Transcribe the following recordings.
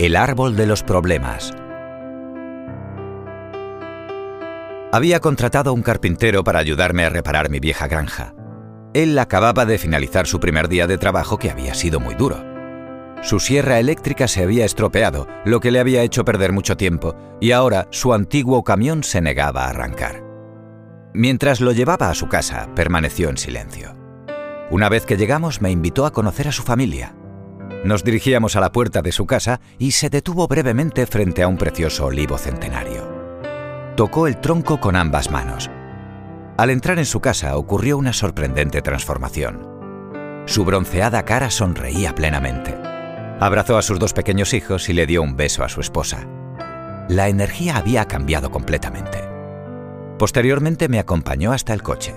El árbol de los problemas. Había contratado a un carpintero para ayudarme a reparar mi vieja granja. Él acababa de finalizar su primer día de trabajo que había sido muy duro. Su sierra eléctrica se había estropeado, lo que le había hecho perder mucho tiempo, y ahora su antiguo camión se negaba a arrancar. Mientras lo llevaba a su casa, permaneció en silencio. Una vez que llegamos me invitó a conocer a su familia. Nos dirigíamos a la puerta de su casa y se detuvo brevemente frente a un precioso olivo centenario. Tocó el tronco con ambas manos. Al entrar en su casa ocurrió una sorprendente transformación. Su bronceada cara sonreía plenamente. Abrazó a sus dos pequeños hijos y le dio un beso a su esposa. La energía había cambiado completamente. Posteriormente me acompañó hasta el coche.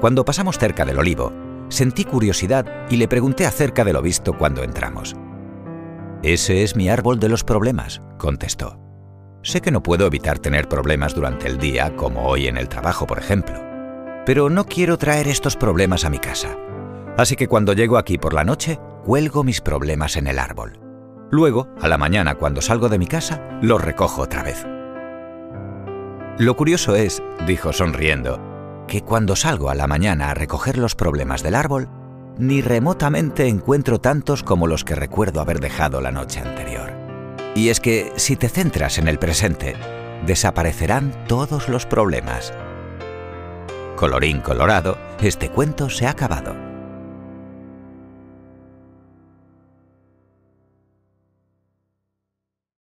Cuando pasamos cerca del olivo, Sentí curiosidad y le pregunté acerca de lo visto cuando entramos. Ese es mi árbol de los problemas, contestó. Sé que no puedo evitar tener problemas durante el día, como hoy en el trabajo, por ejemplo. Pero no quiero traer estos problemas a mi casa. Así que cuando llego aquí por la noche, cuelgo mis problemas en el árbol. Luego, a la mañana, cuando salgo de mi casa, los recojo otra vez. Lo curioso es, dijo sonriendo, que cuando salgo a la mañana a recoger los problemas del árbol, ni remotamente encuentro tantos como los que recuerdo haber dejado la noche anterior. Y es que si te centras en el presente, desaparecerán todos los problemas. Colorín colorado, este cuento se ha acabado.